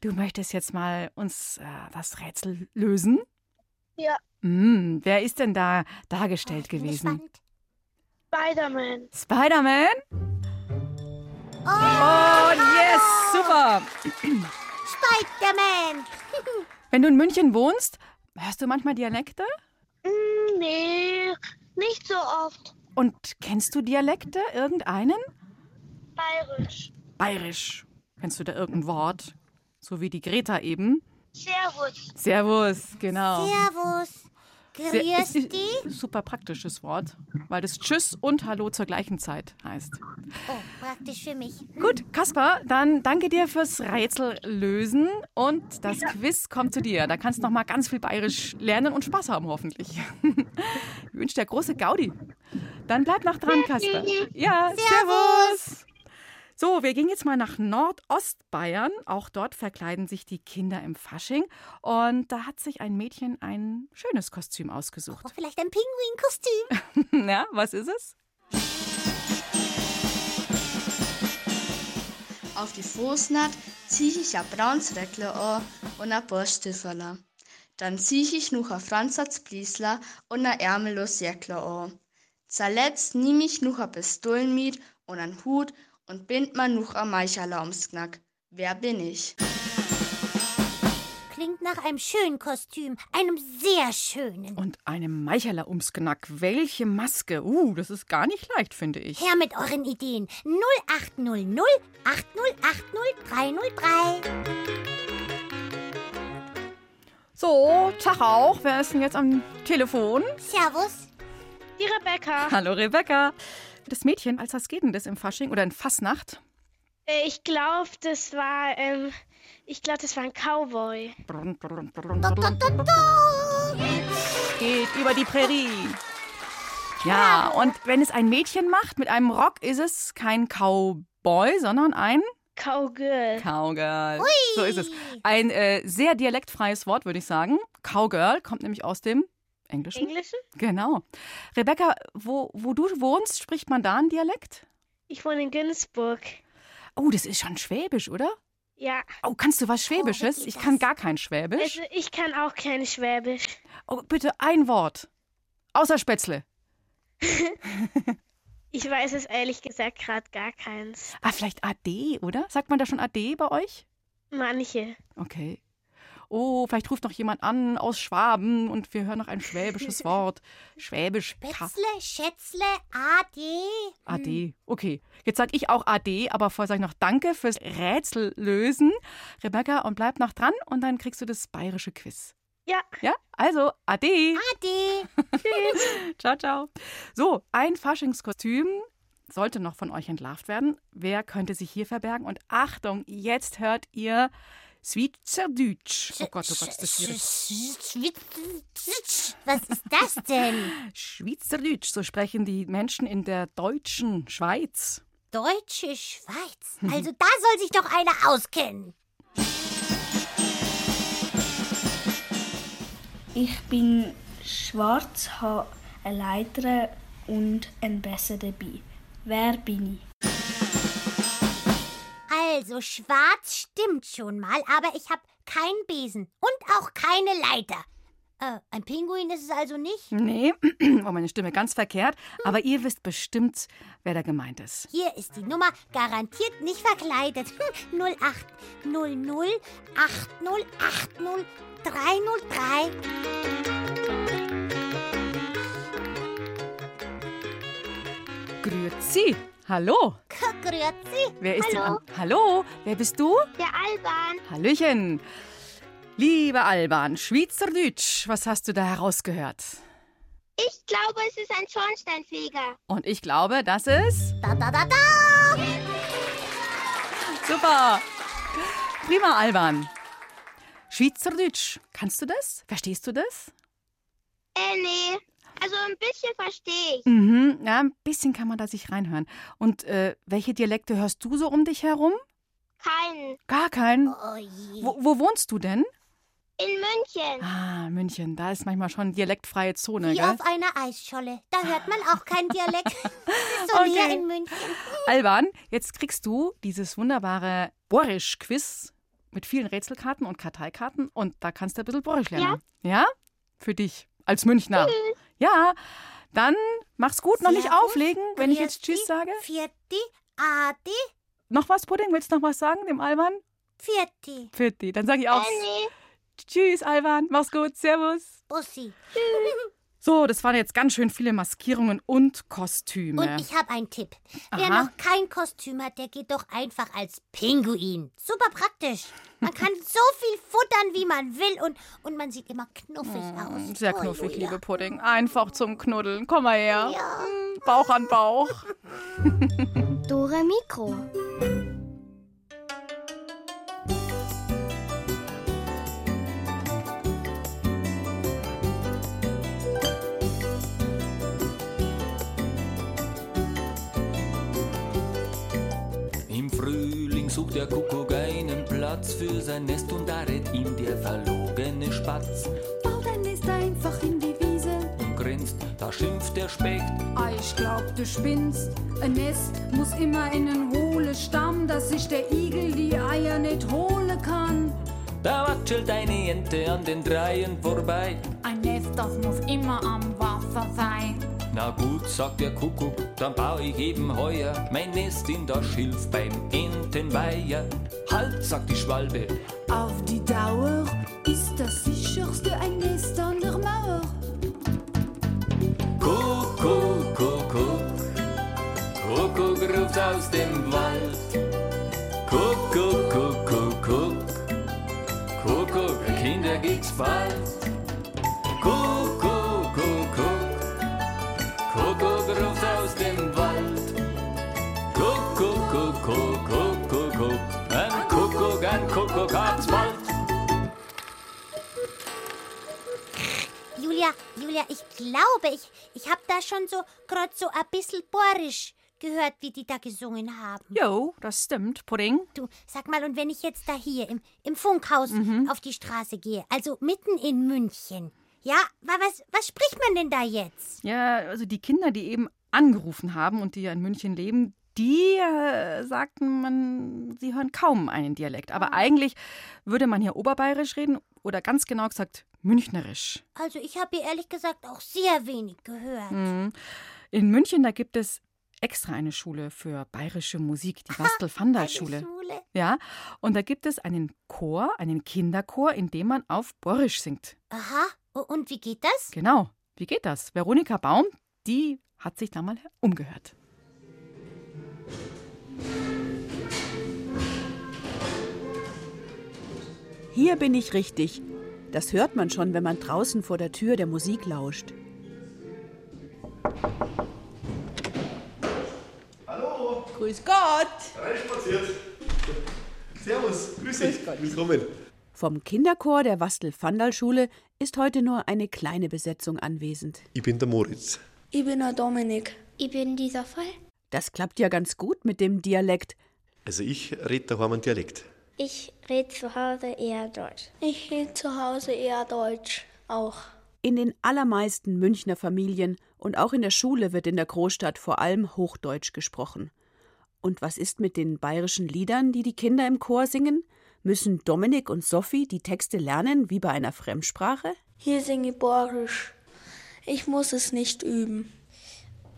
Speaker 5: du möchtest jetzt mal uns äh, das Rätsel lösen?
Speaker 14: Ja,
Speaker 5: Hm, wer ist denn da dargestellt gewesen?
Speaker 14: Spider-Man.
Speaker 5: Spider-Man? Oh, yes, super.
Speaker 6: Spider-Man.
Speaker 14: Wenn
Speaker 5: du in München wohnst, hörst du manchmal Dialekte?
Speaker 14: Mm, Nee, nicht so oft.
Speaker 5: Und kennst du Dialekte, irgendeinen?
Speaker 14: Bayerisch.
Speaker 5: Bayerisch. Kennst du da irgendein Wort? So wie die Greta eben.
Speaker 14: Servus.
Speaker 5: Servus, genau.
Speaker 6: Servus. Grüß dich.
Speaker 5: Super praktisches Wort, weil das Tschüss und Hallo zur gleichen Zeit heißt.
Speaker 6: Oh, praktisch für mich.
Speaker 5: Gut, Kaspar, dann danke dir fürs Rätsel lösen und das Quiz kommt zu dir. Da kannst du noch mal ganz viel Bayerisch lernen und Spaß haben, hoffentlich. Ich wünsche dir große Gaudi. Dann bleib noch dran, Kasper. Ja, servus. So, wir gehen jetzt mal nach Nordostbayern. Auch dort verkleiden sich die Kinder im Fasching. Und da hat sich ein Mädchen ein schönes Kostüm ausgesucht.
Speaker 6: Oh, vielleicht ein Pinguinkostüm.
Speaker 5: Na, was ist es?
Speaker 3: Auf die Fußnaht ziehe ich ein braunes Reckle an und ein paar. Dann ziehe ich noch ein Franzatz Bliesler und ein ärmellos Jäckle an. Zuletzt nehme ich noch ein Pistolen mit und einen Hut und bind mir noch ein Meicherler ums Knack. Wer bin ich?
Speaker 6: Klingt nach einem schönen Kostüm. Einem sehr schönen.
Speaker 5: Und einem Meicherler ums Knack. Welche Maske? Uh, das ist gar nicht leicht, finde ich.
Speaker 6: Her mit euren Ideen. 0800 8080 303.
Speaker 5: So, Tag auch. Wer ist denn jetzt am Telefon?
Speaker 6: Servus.
Speaker 14: Die Rebecca.
Speaker 5: Hallo, Rebecca. Das Mädchen, als was geht denn das im Fasching oder in Fasnacht?
Speaker 14: Äh, Ich glaube, das war, ähm, ich glaube, das war ein Cowboy.
Speaker 5: Geht über die Prärie. Ja, und wenn es ein Mädchen macht mit einem Rock, ist es kein Cowboy, sondern ein
Speaker 14: Cowgirl.
Speaker 5: Cowgirl. So ist es. Ein äh, sehr dialektfreies Wort, würde ich sagen. Cowgirl kommt nämlich aus dem Englischen.
Speaker 14: Englischen?
Speaker 5: Genau. Rebecca, wo, wo du wohnst, spricht man da einen Dialekt?
Speaker 14: Ich wohne in Günzburg.
Speaker 5: Oh, das ist schon Schwäbisch, oder?
Speaker 14: Ja.
Speaker 5: Oh, kannst du was Schwäbisches?
Speaker 6: geht
Speaker 5: Ich kann gar kein Schwäbisch.
Speaker 14: Also ich kann auch kein Schwäbisch.
Speaker 5: Oh, bitte ein Wort. Außer Spätzle.
Speaker 14: Ich weiß es ehrlich gesagt gerade gar keins.
Speaker 5: Ah, vielleicht AD, oder? Sagt man da schon AD bei euch?
Speaker 14: Manche.
Speaker 5: Okay. Oh, vielleicht ruft noch jemand an aus Schwaben und wir hören noch ein schwäbisches Wort. Schwäbisch.
Speaker 6: Spätzle, Schätzle, AD.
Speaker 5: AD. Okay. Jetzt sag ich auch AD, aber vorher sage ich noch Danke fürs Rätsel lösen. Rebecca, und bleib noch dran und dann kriegst du das bayerische Quiz.
Speaker 14: Ja.
Speaker 5: Ja, also AD.
Speaker 6: AD.
Speaker 5: Tschüss. ciao, ciao. So, ein Faschingskostüm sollte noch von euch entlarvt werden. Wer könnte sich hier verbergen? Und Achtung, jetzt hört ihr Schweizerdeutsch. Oh Gott, oh Gott, ist das schwierig.
Speaker 6: Was ist das denn?
Speaker 5: Schweizerdeutsch, so sprechen die Menschen in der deutschen Schweiz.
Speaker 6: Deutsche Schweiz. Also da soll sich doch einer auskennen.
Speaker 15: Ich bin schwarz, habe eine Leiter und ein Besser dabei. Wer bin ich?
Speaker 6: Also schwarz stimmt schon mal, aber ich habe keinen Besen und auch keine Leiter. Äh, ein Pinguin ist es also nicht?
Speaker 5: Nee, oh, meine Stimme ganz verkehrt. Aber ihr wisst bestimmt, wer da gemeint ist.
Speaker 6: Hier ist die Nummer garantiert nicht verkleidet. Hm, 0800 8080 303.
Speaker 5: Grüezi. Hallo.
Speaker 6: Grüezi.
Speaker 5: Wer ist
Speaker 6: Hallo.
Speaker 5: denn? Hallo, wer bist du?
Speaker 12: Der Alban.
Speaker 5: Hallöchen. Liebe Alban, Schweizerdeutsch, was hast du da herausgehört?
Speaker 12: Ich glaube, es ist ein Schornsteinfeger.
Speaker 5: Und ich glaube, das ist.
Speaker 6: Da, da, da, da.
Speaker 5: Super. Prima, Alban. Schweizerdeutsch, kannst du das? Verstehst du das?
Speaker 12: Äh, nee. Also ein bisschen verstehe ich.
Speaker 5: Mhm, ja, ein bisschen kann man da sich reinhören. Und äh, welche Dialekte hörst du so um dich herum?
Speaker 12: Keinen.
Speaker 5: Gar keinen.
Speaker 6: Oh je.
Speaker 5: Wo, wo wohnst du denn?
Speaker 12: In München.
Speaker 5: Ah, München, da ist manchmal schon dialektfreie Zone,
Speaker 6: Wie
Speaker 5: gell?
Speaker 6: auf einer Eisscholle. Da hört man auch keinen Dialekt. So
Speaker 5: Okay.
Speaker 6: in München.
Speaker 5: Alban, jetzt kriegst du dieses wunderbare Borisch-Quiz mit vielen Rätselkarten und Karteikarten und da kannst du ein bisschen Borisch lernen. Ja? Für dich als Münchner. Ja, dann mach's gut, noch nicht auflegen, wenn ich jetzt Tschüss sage.
Speaker 6: Vierti, Adi,
Speaker 5: Noch was, Pudding? Willst du noch was sagen, dem Alban?
Speaker 6: Vierti.
Speaker 5: Pfitti, dann sag ich auch Tschüss, Alban. Mach's gut, Servus.
Speaker 6: Bussi.
Speaker 5: So, das waren jetzt ganz schön viele Maskierungen und Kostüme.
Speaker 6: Und ich habe einen Tipp. Wer
Speaker 5: Aha.
Speaker 6: noch kein Kostüm hat, der geht doch einfach als Pinguin. Super praktisch. Man kann so viel futtern, wie man will und, und man sieht immer knuffig aus.
Speaker 5: Sehr
Speaker 6: Oh,
Speaker 5: knuffig,
Speaker 6: Julia.
Speaker 5: liebe Pudding. Einfach zum Knuddeln. Komm mal her. Mm, Bauch an Bauch.
Speaker 1: Dore Mikro.
Speaker 16: Sucht der Kuckuck einen Platz für sein Nest und da rät ihm der verlogene Spatz.
Speaker 17: Bau dein Nest einfach in die Wiese.
Speaker 16: Und grinst, da schimpft der Specht.
Speaker 17: Ah, ich glaub, du spinnst. Ein Nest muss immer in einen hohlen Stamm, dass sich der Igel die Eier nicht holen kann.
Speaker 16: Da watschelt eine Ente an den Dreien vorbei.
Speaker 17: Ein Nest, das muss immer am Wasser sein.
Speaker 16: Na gut, sagt der Kuckuck, dann bau ich eben heuer mein Nest in das Schilf beim Entenweiher. Halt, sagt die Schwalbe,
Speaker 17: Auf die Dauer ist das sicherste ein Nest an der Mauer.
Speaker 16: Kuckuck, Kuckuck, Kuckuck ruft aus dem Wald. Kuckuck, Kuckuck, Kuckuck, Kuckuck, Kinder geht's bald. Kuckuck,
Speaker 6: Julia, ich glaube, ich, ich habe da schon so gerade so ein bisschen Borisch gehört, wie die da gesungen haben.
Speaker 5: Jo, das stimmt, Pudding.
Speaker 6: Du, sag mal, und wenn ich jetzt da hier im, im Funkhaus
Speaker 5: Mhm.
Speaker 6: auf die Straße gehe, also mitten in München, ja, wa- was, was spricht man denn da jetzt?
Speaker 5: Ja, also die Kinder, die eben angerufen haben und die ja in München leben, die äh, sagten man, sie hören kaum einen Dialekt. Aber eigentlich würde man hier Oberbayerisch reden oder ganz genau gesagt Münchnerisch.
Speaker 6: Also ich habe hier ehrlich gesagt auch sehr wenig gehört.
Speaker 5: Mhm. In München, da gibt es extra eine Schule für bayerische Musik, die Wastel-Vandal-Schule.
Speaker 6: Schule?
Speaker 5: Ja, und da gibt es einen Chor, einen Kinderchor, in dem man auf Borisch singt.
Speaker 6: Aha, und wie geht das?
Speaker 5: Genau, wie geht das? Veronika Baum, die hat sich da mal umgehört.
Speaker 18: Hier bin ich richtig. Das hört man schon, wenn man draußen vor der Tür der Musik lauscht.
Speaker 19: Hallo.
Speaker 18: Grüß Gott.
Speaker 19: Reinspaziert. Servus. Grüß dich. Willkommen.
Speaker 18: Vom Kinderchor der Wastel-Vandal-Schule ist heute nur eine kleine Besetzung anwesend.
Speaker 19: Ich bin der Moritz.
Speaker 2: Ich bin der Dominik.
Speaker 13: Ich bin dieser Fall.
Speaker 18: Das klappt ja ganz gut mit dem Dialekt.
Speaker 19: Also ich rede daheim einen Dialekt.
Speaker 13: Ich rede zu Hause eher Deutsch.
Speaker 2: Ich rede zu Hause eher Deutsch. Auch.
Speaker 18: In den allermeisten Münchner Familien und auch in der Schule wird in der Großstadt vor allem Hochdeutsch gesprochen. Und was ist mit den bayerischen Liedern, die die Kinder im Chor singen? Müssen Dominik und Sophie die Texte lernen wie bei einer Fremdsprache?
Speaker 2: Hier singe ich Borisch. Ich muss es nicht üben.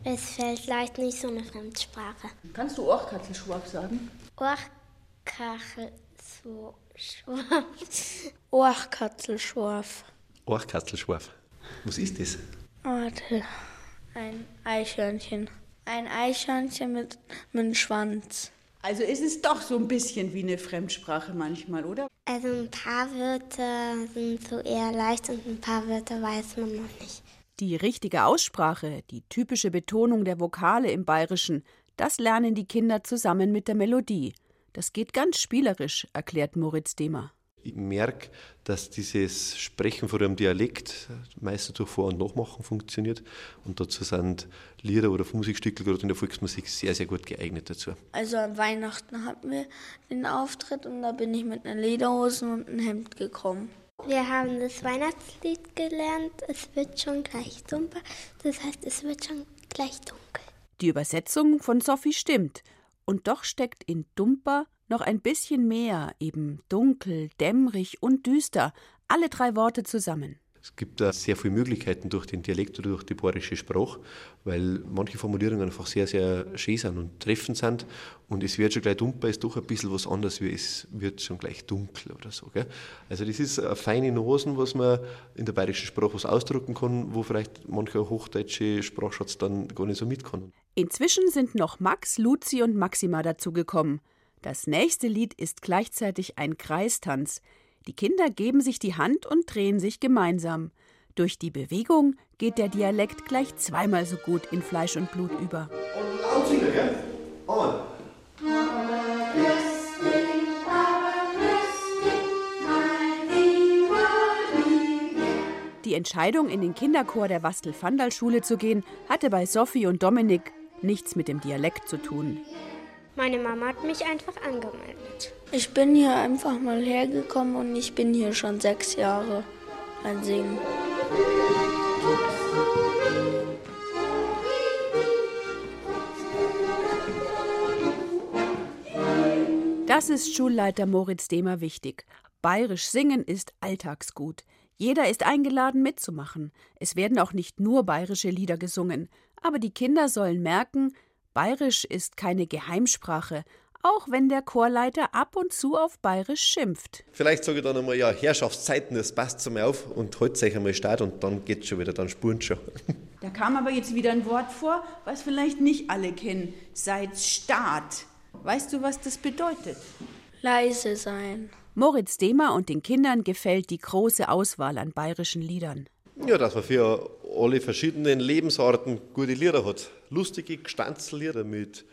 Speaker 13: Es fällt leicht nicht so eine Fremdsprache.
Speaker 18: Kannst du Orchkatzelschwab sagen?
Speaker 13: Orchkachel so
Speaker 2: Orchkatzelschwarf.
Speaker 19: Orchkatzelschwarf. Was ist das?
Speaker 2: Warte. Ein Eichhörnchen. Ein Eichhörnchen mit, mit einem Schwanz.
Speaker 18: Also ist es doch so ein bisschen wie eine Fremdsprache manchmal, oder?
Speaker 13: Also ein paar Wörter sind so eher leicht und ein paar Wörter weiß man noch nicht.
Speaker 18: Die richtige Aussprache, die typische Betonung der Vokale im Bayerischen, das lernen die Kinder zusammen mit der Melodie. Das geht ganz spielerisch, erklärt Moritz Demer.
Speaker 19: Ich merke, dass dieses Sprechen von einem Dialekt meistens durch Vor- und Nachmachen funktioniert. Und dazu sind Lieder oder Musikstücke, gerade in der Volksmusik, sehr, sehr gut geeignet dazu.
Speaker 2: Also an Weihnachten hatten wir den Auftritt und da bin ich mit einer Lederhose und einem Hemd gekommen.
Speaker 13: Wir haben das Weihnachtslied gelernt. Es wird schon gleich dumpfer. Das heißt, es wird schon gleich dunkel.
Speaker 18: Die Übersetzung von Sophie stimmt. Und doch steckt in Dumper noch ein bisschen mehr, eben dunkel, dämmerig und düster, alle drei Worte zusammen.
Speaker 19: Es gibt da sehr viele Möglichkeiten durch den Dialekt oder durch die bayerische Sprache, weil manche Formulierungen einfach sehr, sehr schön sind und treffend sind. Und es wird schon gleich dumper, ist doch ein bisschen was anderes, wie es wird schon gleich dunkel oder so. Gell? Also das ist eine feine Nosen, was man in der bayerischen Sprache was ausdrücken kann, wo vielleicht mancher hochdeutsche Sprachschatz dann gar nicht so mit.
Speaker 18: Inzwischen sind noch Max, Luzi und Maxima dazugekommen. Das nächste Lied ist gleichzeitig ein Kreistanz. Die Kinder geben sich die Hand und drehen sich gemeinsam. Durch die Bewegung geht der Dialekt gleich zweimal so gut in Fleisch und Blut über.
Speaker 19: Und.
Speaker 18: Die Entscheidung, in den Kinderchor der Wastel-Vandal-Schule zu gehen, hatte bei Sophie und Dominik nichts mit dem Dialekt zu tun.
Speaker 13: Meine Mama hat mich einfach angemeldet.
Speaker 2: Ich bin hier einfach mal hergekommen und ich bin hier schon sechs Jahre beim Singen.
Speaker 18: Das ist Schulleiter Moritz Demer wichtig. Bayerisch singen ist Alltagsgut. Jeder ist eingeladen mitzumachen. Es werden auch nicht nur bayerische Lieder gesungen. Aber die Kinder sollen merken, Bayerisch ist keine Geheimsprache, auch wenn der Chorleiter ab und zu auf Bayerisch schimpft.
Speaker 19: Vielleicht sage ich dann einmal, ja, Herrschaftszeiten, das passt zu mir auf und holt euch einmal Start und dann geht's schon wieder, dann spuren schon.
Speaker 20: Da kam aber jetzt wieder ein Wort vor, was vielleicht nicht alle kennen. Seid Staat. Weißt du, was das bedeutet?
Speaker 2: Leise sein.
Speaker 18: Moritz Demer und den Kindern gefällt die große Auswahl an bayerischen Liedern.
Speaker 19: Ja, dass man für alle verschiedenen Lebensarten gute Lieder hat. Lustige Gestanzlieder mit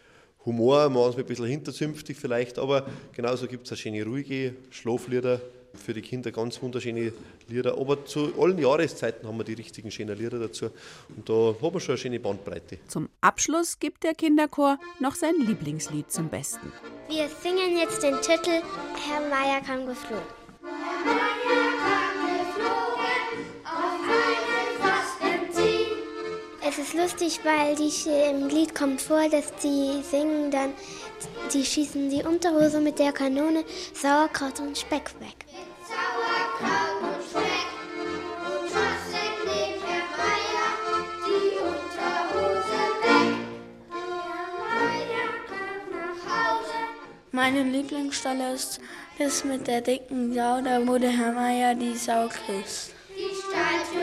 Speaker 19: Humor, manchmal ein bisschen hinterzünftig vielleicht, aber genauso gibt es auch schöne ruhige Schlaflieder, für die Kinder ganz wunderschöne Lieder. Aber zu allen Jahreszeiten haben wir die richtigen schönen Lieder dazu. Und da haben wir schon eine schöne Bandbreite.
Speaker 18: Zum Abschluss gibt der Kinderchor noch sein Lieblingslied zum Besten.
Speaker 13: Wir singen jetzt den Titel Herr Meier kam geflogen. Es ist lustig, weil die, im Lied kommt vor, dass die singen dann, die schießen die Unterhose mit der Kanone Sauerkraut und Speck weg.
Speaker 11: Sauerkraut und Speck und Schossek nimmt Herr Meier die Unterhose weg. Herr Meier nach Hause.
Speaker 15: Meine Lieblingsstelle ist das mit der dicken Sau, da wo der Herr Meier die Sau küsst.
Speaker 11: Die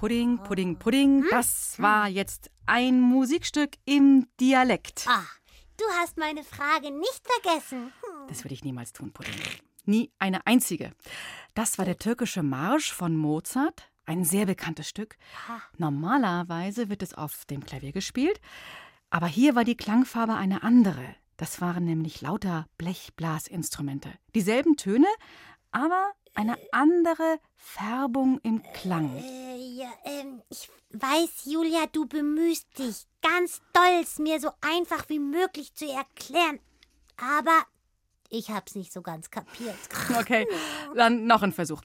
Speaker 5: Pudding, Pudding, Pudding. Das war jetzt ein Musikstück im Dialekt.
Speaker 6: Ah, du hast meine Frage nicht vergessen. Hm.
Speaker 5: Das würde ich niemals tun, Pudding. Nie eine einzige. Das war der türkische Marsch von Mozart, ein sehr bekanntes Stück. Normalerweise wird es auf dem Klavier gespielt, aber hier war die Klangfarbe eine andere. Das waren nämlich lauter Blechblasinstrumente. Dieselben Töne, aber eine andere Färbung im Klang.
Speaker 6: Äh, ja, ähm, ich weiß, Julia, du bemühst dich ganz doll, es mir so einfach wie möglich zu erklären. Aber ich hab's nicht so ganz kapiert.
Speaker 5: Okay, dann noch ein Versuch.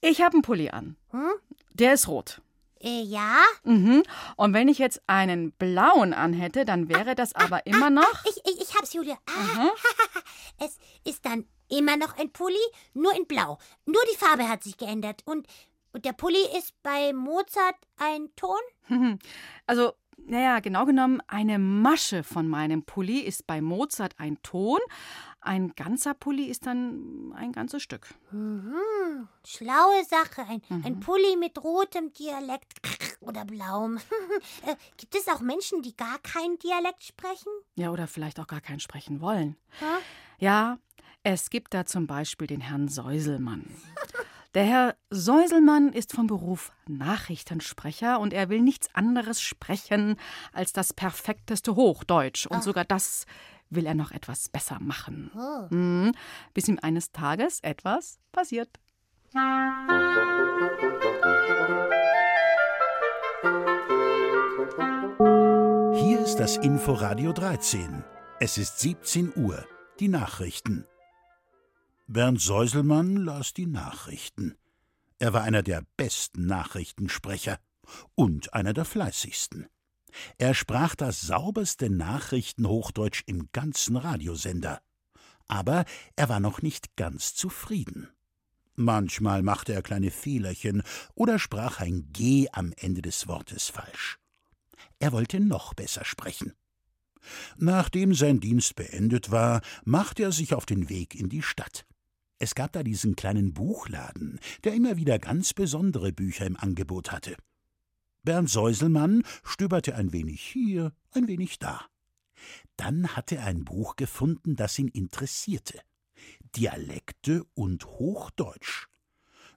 Speaker 5: Ich habe einen Pulli an.
Speaker 6: Hm?
Speaker 5: Der ist rot.
Speaker 6: Äh, ja?
Speaker 5: Mhm. Und wenn ich jetzt einen blauen anhätte, dann wäre das aber immer noch.
Speaker 6: Ich, ich, ich hab's, Julia. Ah, es ist dann immer noch ein Pulli, nur in Blau. Nur die Farbe hat sich geändert. Und, und der Pulli ist bei Mozart ein Ton?
Speaker 5: Also, naja, genau genommen, eine Masche von meinem Pulli ist bei Mozart ein Ton. Ein ganzer Pulli ist dann ein ganzes Stück.
Speaker 6: Mhm. Schlaue Sache. Ein,
Speaker 5: Mhm.
Speaker 6: ein Pulli mit rotem Dialekt oder blauem. Äh, Gibt es auch Menschen, die gar keinen Dialekt sprechen?
Speaker 5: Ja, oder vielleicht auch gar keinen sprechen wollen.
Speaker 6: Hä?
Speaker 5: Ja, es gibt da zum Beispiel den Herrn Säuselmann. Der Herr Säuselmann ist vom Beruf Nachrichtensprecher und er will nichts anderes sprechen als das perfekteste Hochdeutsch. Und
Speaker 6: Ach.
Speaker 5: sogar das will er noch etwas besser machen.
Speaker 6: Oh.
Speaker 5: Mhm. Bis ihm eines Tages etwas passiert.
Speaker 21: Hier ist das Inforadio 13. Es ist 17 Uhr. Die Nachrichten. Bernd Säuselmann las die Nachrichten. Er war einer der besten Nachrichtensprecher und einer der fleißigsten. Er sprach das sauberste Nachrichtenhochdeutsch im ganzen Radiosender. Aber er war noch nicht ganz zufrieden. Manchmal machte er kleine Fehlerchen oder sprach ein G am Ende des Wortes falsch. Er wollte noch besser sprechen. Nachdem sein Dienst beendet war, machte er sich auf den Weg in die Stadt. Es gab da diesen kleinen Buchladen, der immer wieder ganz besondere Bücher im Angebot hatte. Bernd Säuselmann stöberte ein wenig hier, ein wenig da. Dann hatte er ein Buch gefunden, das ihn interessierte. Dialekte und Hochdeutsch.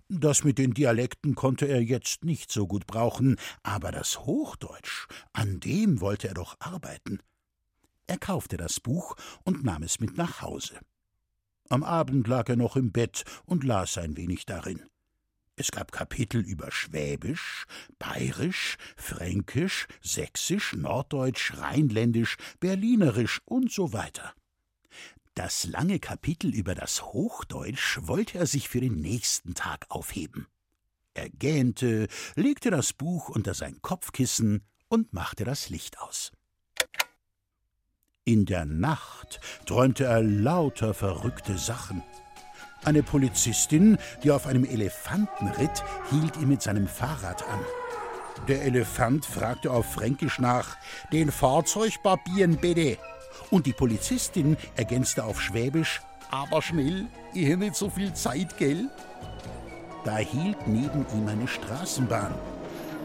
Speaker 21: Das mit den Dialekten konnte er jetzt nicht so gut brauchen, aber das Hochdeutsch, an dem wollte er doch arbeiten. Er kaufte das Buch und nahm es mit nach Hause. Am Abend lag er noch im Bett und las ein wenig darin. Es gab Kapitel über Schwäbisch, Bayerisch, Fränkisch, Sächsisch, Norddeutsch, Rheinländisch, Berlinerisch und so weiter. Das lange Kapitel über das Hochdeutsch wollte er sich für den nächsten Tag aufheben. Er gähnte, legte das Buch unter sein Kopfkissen und machte das Licht aus. In der Nacht träumte er lauter verrückte Sachen. Eine Polizistin, die auf einem Elefanten ritt, hielt ihn mit seinem Fahrrad an. Der Elefant fragte auf Fränkisch nach: Den Fahrzeug barbieren bitte. Und die Polizistin ergänzte auf Schwäbisch: Aber schnell, ich habe nicht so viel Zeit, gell? Da hielt neben ihm eine Straßenbahn.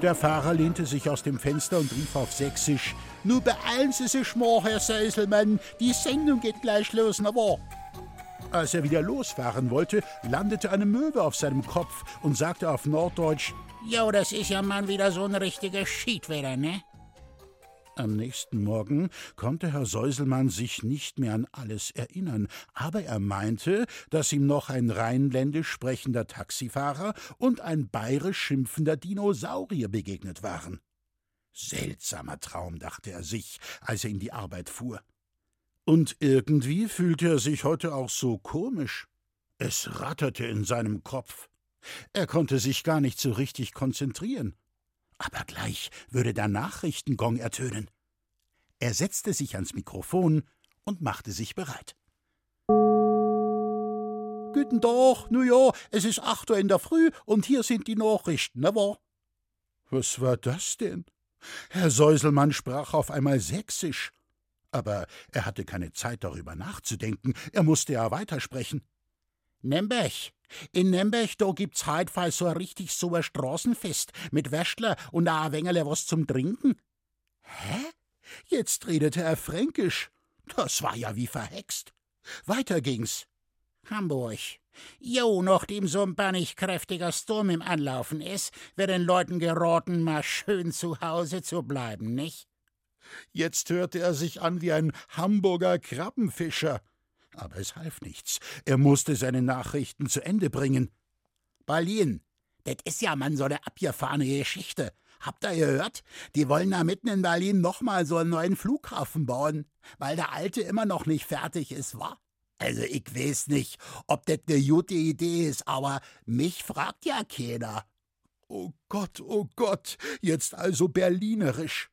Speaker 21: Der Fahrer lehnte sich aus dem Fenster und rief auf Sächsisch: Nur beeilen Sie sich mal, Herr Seiselmann, die Sendung geht gleich los, na wahr? Als er wieder losfahren wollte, landete eine Möwe auf seinem Kopf und sagte auf Norddeutsch:
Speaker 22: Jo, das ist ja mal wieder so ein richtiger Schiedwetter, ne?
Speaker 21: Am nächsten Morgen konnte Herr Säuselmann sich nicht mehr an alles erinnern, aber er meinte, dass ihm noch ein rheinländisch sprechender Taxifahrer und ein bayerisch schimpfender Dinosaurier begegnet waren. Seltsamer Traum, dachte er sich, als er in die Arbeit fuhr. Und irgendwie fühlte er sich heute auch so komisch. Es ratterte in seinem Kopf. Er konnte sich gar nicht so richtig konzentrieren aber gleich würde der Nachrichtengong ertönen. Er setzte sich ans Mikrofon und machte sich bereit. Guten Tag, nu ja, es ist acht Uhr in der Früh und hier sind die Nachrichten, ne wahr? Was war das denn? Herr Säuselmann sprach auf einmal sächsisch. Aber er hatte keine Zeit darüber nachzudenken, er musste ja weitersprechen.
Speaker 22: Nembech, in Nembech, da gibt's heut fall so ein richtig so ein Straßenfest mit Wäschler und ein Wengerle was zum Trinken.
Speaker 21: Hä? Jetzt redete er fränkisch. Das war ja wie verhext. Weiter ging's.
Speaker 22: Hamburg. Jo, nachdem so ein bannig kräftiger Sturm im Anlaufen ist, wird den Leuten geraten, mal schön zu Hause zu bleiben, nicht?
Speaker 21: Jetzt hörte er sich an wie ein Hamburger Krabbenfischer. Aber es half nichts. Er musste seine Nachrichten zu Ende bringen.
Speaker 22: Berlin, das ist ja man so eine abgefahrene Geschichte. Habt ihr gehört? Die wollen da mitten in Berlin nochmal so einen neuen Flughafen bauen, weil der alte immer noch nicht fertig ist, wa? Also ich weiß nicht, ob das eine gute Idee ist, aber mich fragt ja keiner.
Speaker 21: Oh Gott, oh Gott, jetzt also berlinerisch.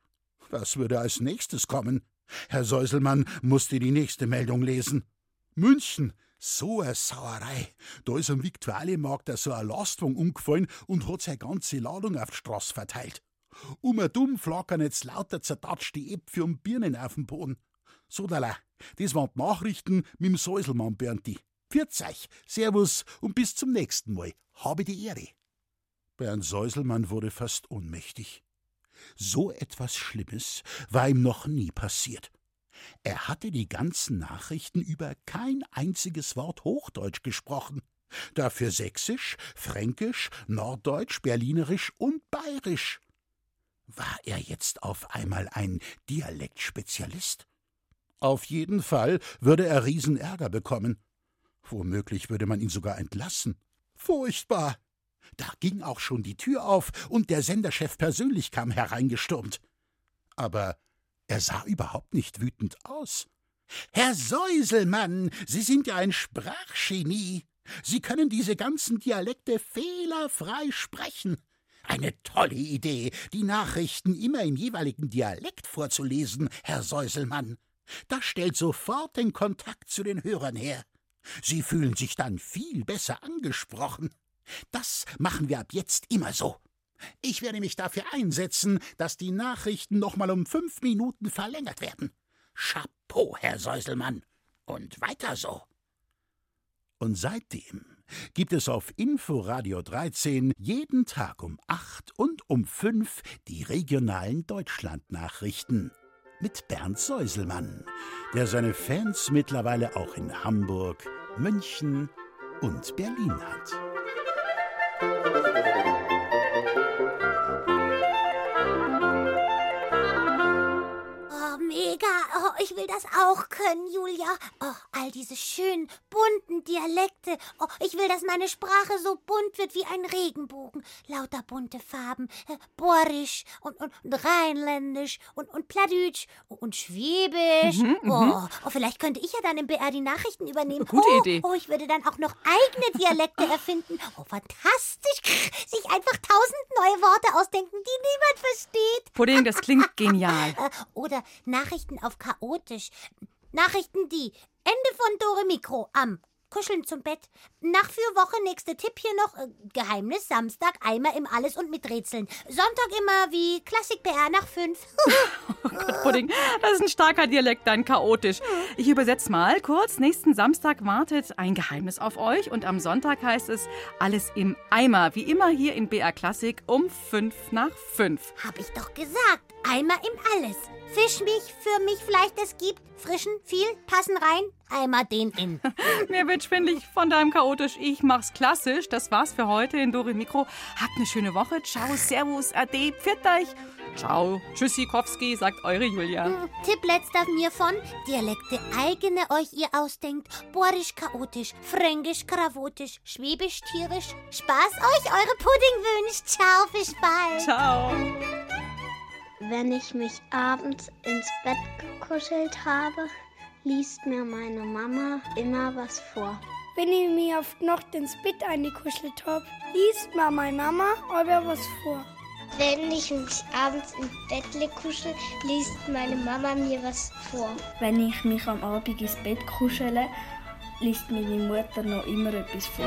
Speaker 21: Was würde als nächstes kommen? Herr Säuselmann musste die nächste Meldung lesen. München, so eine Sauerei. Da ist am Viktualienmarkt so eine Lastwagen umgefallen und hat seine ganze Ladung auf die Straße verteilt. Um ein dumm flackern jetzt lauter zertatschte Äpfel und Birnen auf dem Boden. So, Dala, das waren die Nachrichten mit dem Säuselmann, Bernti. Pfiat euch, Servus und bis zum nächsten Mal. Habe die Ehre. Bernd Säuselmann wurde fast ohnmächtig. So etwas Schlimmes war ihm noch nie passiert. Er hatte die ganzen Nachrichten über kein einziges Wort Hochdeutsch gesprochen, dafür Sächsisch, Fränkisch, Norddeutsch, Berlinerisch und Bayerisch. War er jetzt auf einmal ein Dialektspezialist? Auf jeden Fall würde er Riesenärger bekommen. Womöglich würde man ihn sogar entlassen. Furchtbar! Da ging auch schon die Tür auf und der Senderchef persönlich kam hereingestürmt. Aber er sah überhaupt nicht wütend aus. Herr Säuselmann, Sie sind ja ein Sprachgenie. Sie können diese ganzen Dialekte fehlerfrei sprechen. Eine tolle Idee, die Nachrichten immer im jeweiligen Dialekt vorzulesen, Herr Säuselmann. Das stellt sofort den Kontakt zu den Hörern her. Sie fühlen sich dann viel besser angesprochen. Das machen wir ab jetzt immer so. Ich werde mich dafür einsetzen, dass die Nachrichten noch mal um fünf Minuten verlängert werden. Chapeau, Herr Säuselmann. Und weiter so. Und seitdem gibt es auf Inforadio 13 jeden Tag um acht und um fünf die regionalen Deutschlandnachrichten mit Bernd Säuselmann, der seine Fans mittlerweile auch in Hamburg, München und Berlin hat.
Speaker 6: Ich will das auch können, Julia. Oh, all diese schönen, bunten Dialekte. Oh, ich will, dass meine Sprache so bunt wird wie ein Regenbogen. Lauter bunte Farben. Äh, Borisch und, und, und Rheinländisch und, und Plattdeutsch und Schwäbisch.
Speaker 5: Mhm, mhm.
Speaker 6: oh, oh, vielleicht könnte ich ja dann im BR die Nachrichten übernehmen.
Speaker 5: Gute
Speaker 6: oh,
Speaker 5: Idee.
Speaker 6: Oh, ich würde dann auch noch eigene Dialekte erfinden. Oh, fantastisch. Sich einfach tausend neue Worte ausdenken, die niemand versteht.
Speaker 5: Pudding, das klingt genial.
Speaker 6: Äh, Oder Nachrichten auf chaotisch. Nachrichten die. Ende von Dore Mikro am Kuscheln zum Bett. Nach für Woche nächste Tipp hier noch. Äh, Geheimnis Samstag Eimer im Alles und mit Rätseln. Sonntag immer wie Klassik PR nach fünf.
Speaker 5: Gott, Pudding, das ist ein starker Dialekt, dann chaotisch. Ich übersetze mal kurz. Nächsten Samstag wartet ein Geheimnis auf euch und am Sonntag heißt es alles im Eimer. Wie immer hier in BR Klassik um fünf nach fünf.
Speaker 6: Hab ich doch gesagt. Eimer im Alles. Fischmilch für mich vielleicht es gibt. Frischen, viel, passen rein. Eimer den in.
Speaker 5: Mir wird schwindlig von deinem chaotisch. Ich mach's klassisch. Das war's für heute in Dore Mikro. Habt eine schöne Woche. Ciao, Servus, Ade, pfiat euch. Ciao, Tschüssikowski, sagt eure Julia.
Speaker 6: Tipp letzter mir von Dialekte eigene euch ihr ausdenkt. Borisch chaotisch, fränkisch kravotisch, schwäbisch tierisch. Spaß euch eure Pudding wünscht. Ciao, bis bald.
Speaker 5: Ciao.
Speaker 13: Wenn ich mich abends ins Bett gekuschelt habe, liest mir meine Mama immer was vor.
Speaker 2: Wenn ich mir auf die Nacht ins Bett eingekuschelt habe, liest mir meine Mama aber was vor.
Speaker 23: Wenn ich mich abends im Bett kuschel, liest meine Mama mir was vor.
Speaker 15: Wenn ich mich am Abend ins Bett kuschele, liest meine Mutter noch immer etwas vor.